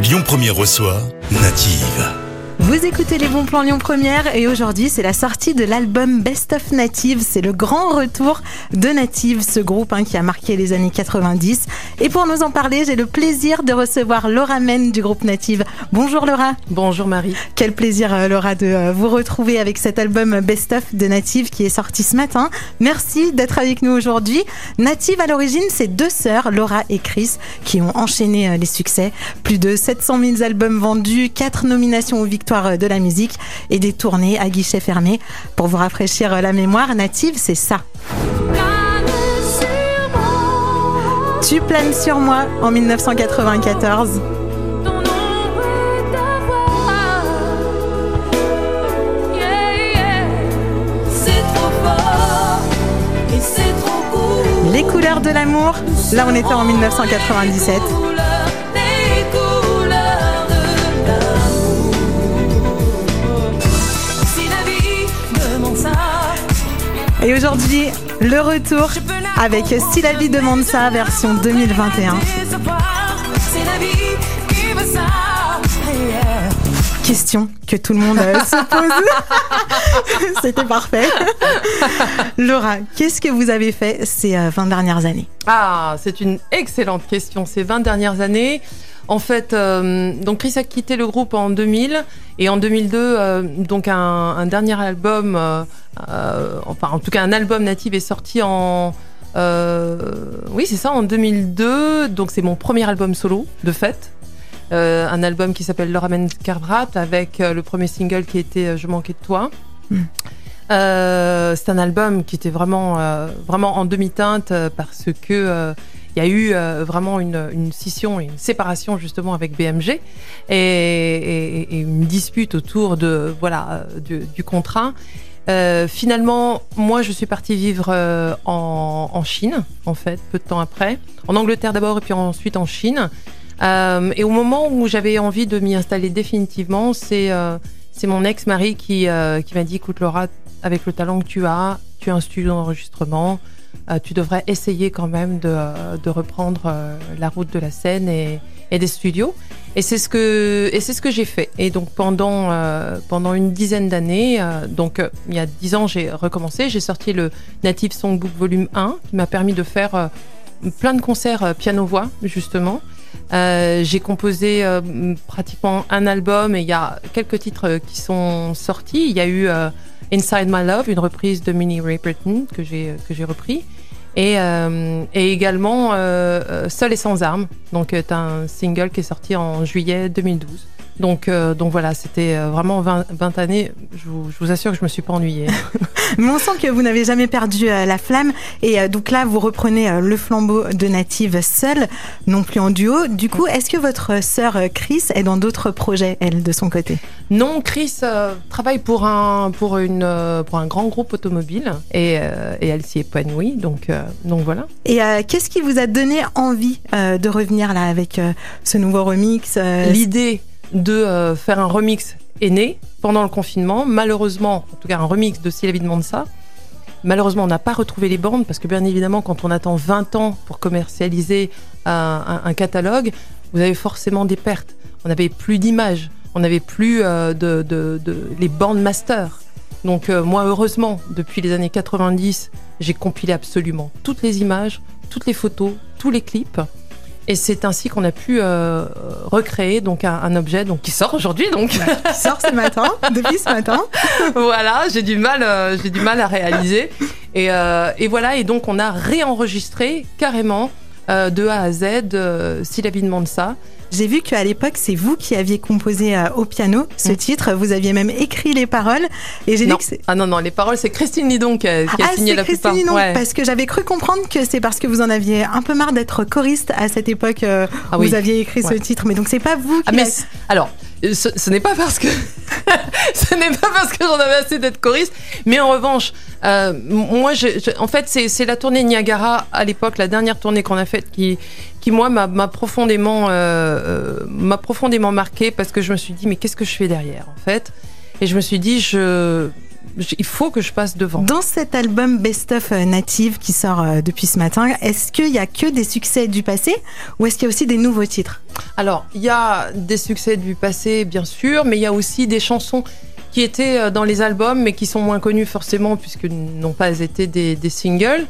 Lyon Première reçoit Native. Vous écoutez les bons plans Lyon Première et aujourd'hui c'est la sortie de l'album Best of Native. C'est le grand retour de Native, ce groupe hein, qui a marqué les années 90. Et pour nous en parler, j'ai le plaisir de recevoir Laura Men du groupe Native. Bonjour Laura. Bonjour Marie. Quel plaisir euh, Laura de euh, vous retrouver avec cet album Best of de Native qui est sorti ce matin. Merci d'être avec nous aujourd'hui. Native à l'origine c'est deux sœurs, Laura et Chris, qui ont enchaîné euh, les succès. Plus de 700 000 albums vendus, quatre nominations aux victoires de la musique et des tournées à guichet fermé. Pour vous rafraîchir la mémoire, Native, c'est ça. Tu planes sur moi en 1994. Les couleurs de l'amour, là on était en 1997. Aujourd'hui, le retour avec Si la vie demande ça, version 2021. Question que tout le monde euh, se pose. C'était parfait. Laura, qu'est-ce que vous avez fait ces 20 euh, dernières années? Ah, c'est une excellente question. Ces 20 dernières années, en fait, euh, donc Chris a quitté le groupe en 2000 et en 2002, donc un, dernier album, enfin en tout cas un album natif est sorti en oui c'est ça en 2002. Donc c'est mon premier album solo de fait. Euh, un album qui s'appelle Le Ramen Carvrat avec euh, le premier single qui était euh, Je manquais de toi. Hmm. c'est un album qui était vraiment, vraiment en demi-teinte parce que il y a eu vraiment une, une, scission, une séparation justement avec BMG et, une dispute autour de voilà du, contrat. finalement, moi, je suis partie vivre en, Chine, en fait, peu de temps après, en Angleterre d'abord et puis ensuite en Chine. Euh, et au moment où j'avais envie de m'y installer définitivement, c'est euh, c'est mon ex-mari qui, euh, qui m'a dit, écoute Laura, avec le talent que tu as, tu as un studio d'enregistrement, tu devrais essayer quand même de, reprendre la route de la scène et, des studios. Et c'est ce que j'ai fait. Et donc pendant pendant une dizaine d'années, donc il y a dix ans, j'ai recommencé. J'ai sorti le Native Songbook Volume 1 qui m'a permis de faire plein de concerts piano voix justement. Euh, j'ai composé euh, pratiquement un album et il y a quelques titres euh, qui sont sortis. Il y a eu Inside My Love, une reprise de Minnie Riperton que j'ai que j'ai repris. Et, et également Seul et sans armes, donc un single qui est sorti en juillet 2012. Donc, euh, donc voilà, c'était euh, vraiment 20, 20 années. Je vous, je vous, assure que je me suis pas ennuyée. Mais on sent que vous n'avez jamais perdu euh, la flamme. Et donc là, vous reprenez le flambeau de Native seule, non plus en duo. Du coup, est-ce que votre sœur Chris est dans d'autres projets, elle, de son côté? Non, Chris travaille pour un, pour, une, pour un grand groupe automobile et, et elle s'y épanouit. Donc, donc voilà. Et qu'est-ce qui vous a donné envie de revenir là avec ce nouveau remix L'idée de euh, faire un remix est né pendant le confinement. Malheureusement, en tout cas un remix de Si la demande ça. Malheureusement, on n'a pas retrouvé les bandes parce que bien évidemment, quand on attend 20 ans pour commercialiser un, catalogue, vous avez forcément des pertes. On n'avait plus d'images, on n'avait plus euh, de, les bandes master. Donc euh, moi, heureusement, depuis les années 90, j'ai compilé absolument toutes les images, toutes les photos, tous les clips. Et c'est ainsi qu'on a pu euh, recréer donc un, objet donc qui sort aujourd'hui donc qui sort ce matin depuis ce matin. voilà, j'ai du mal euh, j'ai du mal à réaliser et, euh, et, voilà et donc on a réenregistré carrément de A à Z si la vie demande ça. J'ai vu qu'à l'époque, c'est vous qui aviez composé euh, au piano ce mm. titre. Vous aviez même écrit les paroles. Et j'ai dit que c'est. Ah non, non, les paroles, c'est Christine Lidon qui a, qui a ah, signé la Christine Lidon, parce que j'avais cru comprendre que c'est parce que vous en aviez un peu marre d'être choriste à cette époque euh, ah vous aviez écrit ce titre. Mais donc, c'est pas vous ah, qui. Ah, mais alors, ce, n'est pas parce que ce n'est pas parce que j'en avais assez d'être choriste, mais en revanche, euh, moi, en fait, c'est la tournée Niagara à l'époque, la dernière tournée qu'on a faite, qui, qui moi m'a profondément, euh, euh, m'a profondément marqué parce que je me suis dit mais qu'est-ce que je fais derrière en fait? Et je me suis dit je il faut que je passe devant. Dans cet album Best of euh, Native qui sort euh, depuis ce matin, est-ce qu'il y a que des succès du passé ou est-ce qu'il y a aussi des nouveaux titres? Alors, il y a des succès du passé, bien sûr, mais il y a aussi des chansons qui étaient euh, dans les albums, mais qui sont moins connues forcément puisque n'ont pas été des, des singles.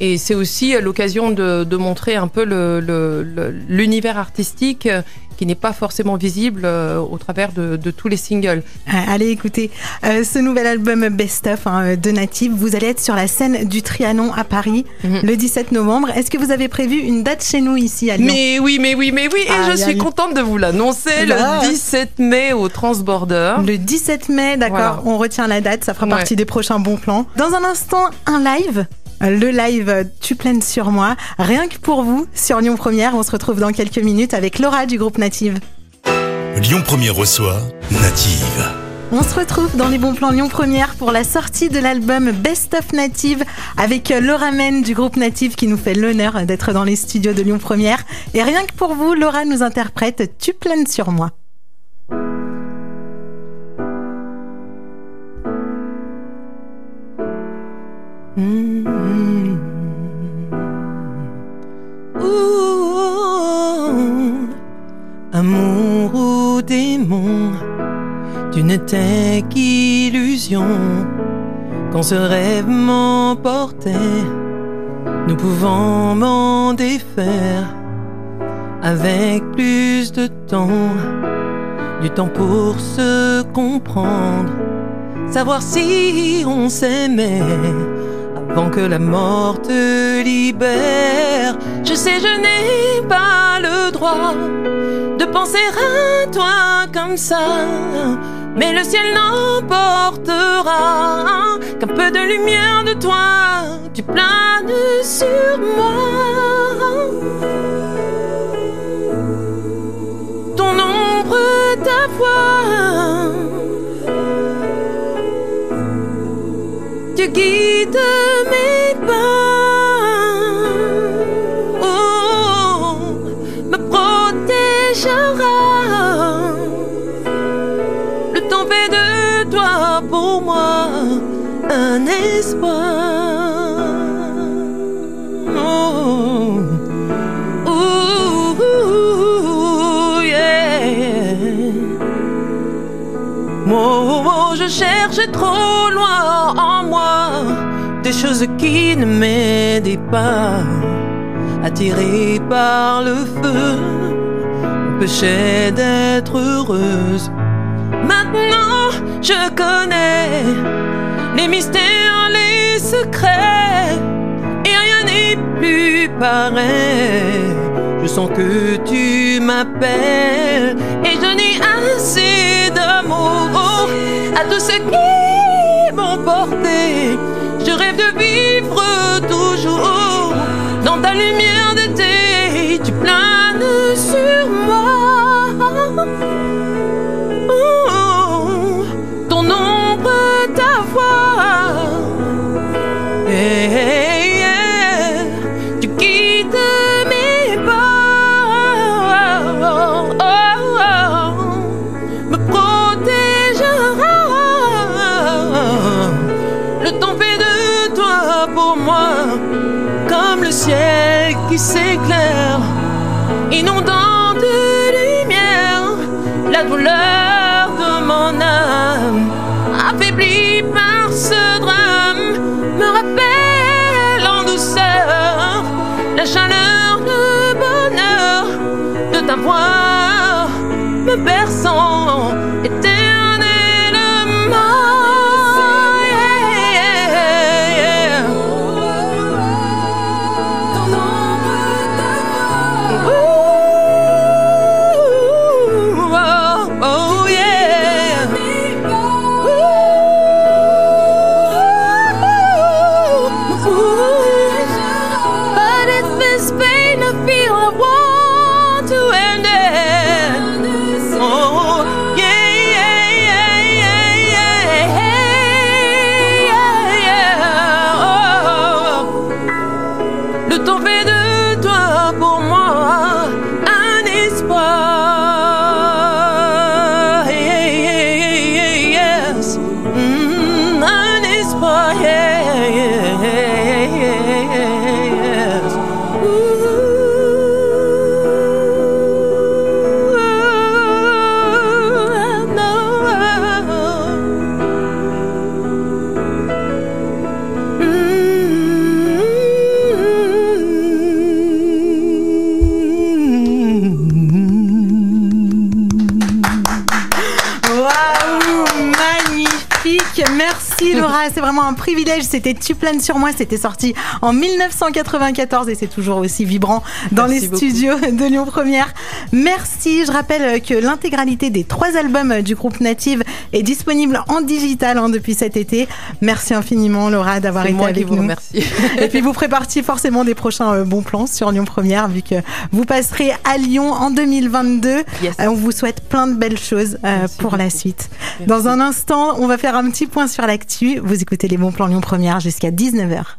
Et c'est aussi l'occasion de, de, montrer un peu l'univers le, le, artistique qui n'est pas forcément visible euh, au travers de, de, tous les singles. Allez écoutez euh, ce nouvel album Best of hein, de Native. Vous allez être sur la scène du Trianon à Paris mm -hmm. le 17 novembre. Est-ce que vous avez prévu une date chez nous ici à Lyon? Mais oui, mais oui, mais oui. Et ah, je suis contente de vous l'annoncer le 17 mai au Transborder. Le 17 mai, d'accord. Voilà. On retient la date. Ça fera ouais. partie des prochains bons plans. Dans un instant, un live le live Tu plaines sur moi, rien que pour vous sur Lyon Première. On se retrouve dans quelques minutes avec Laura du groupe Native. Lyon Première reçoit Native. On se retrouve dans les bons plans Lyon Première pour la sortie de l'album Best of Native avec Laura Men du groupe Native qui nous fait l'honneur d'être dans les studios de Lyon Première. Et rien que pour vous, Laura nous interprète Tu plaines sur moi. Amour ou démon, tu n'étais qu'illusion. Quand ce rêve m'emportait, nous pouvons m'en défaire. Avec plus de temps, du temps pour se comprendre, savoir si on s'aimait avant que la mort te libère. Je sais, je n'ai pas le droit de penser à toi comme ça, mais le ciel n'emportera qu'un peu de lumière de toi, tu planes sur moi. Ton ombre, ta voix. Tu guides je cherche trop loin en moi des choses qui ne m'aidaient pas, attirée par le feu, m'empêchait d'être heureuse. Maintenant, je connais les mystères, les secrets, et rien n'est plus pareil. Je sens que tu m'appelles, et je n'ai assez d'amour à tous ceux qui m'ont porté. Je rêve de vivre toujours dans ta lumière d'été. Tu planes sur moi. S'éclaire, inondant de lumière la douleur de mon âme, affaiblie par ce drame, me rappelle en douceur la chaleur, le bonheur de ta voix, me berçant c'est vraiment un privilège. C'était Tu planes sur moi. C'était sorti en 1994 et c'est toujours aussi vibrant dans les studios de Lyon Première. Merci. Je rappelle que l'intégralité des trois albums du groupe Native est disponible en digital hein, depuis cet été. Merci infiniment, Laura, d'avoir été avec vous nous. Merci. Et puis vous partie forcément des prochains euh, bons plans sur Lyon Première, vu que vous passerez à Lyon en 2022. Euh, on vous souhaite plein de belles choses euh, pour la suite. Dans un instant, on va faire un petit point sur l'actu. Écoutez les bons plans Lyon Première jusqu'à 19h.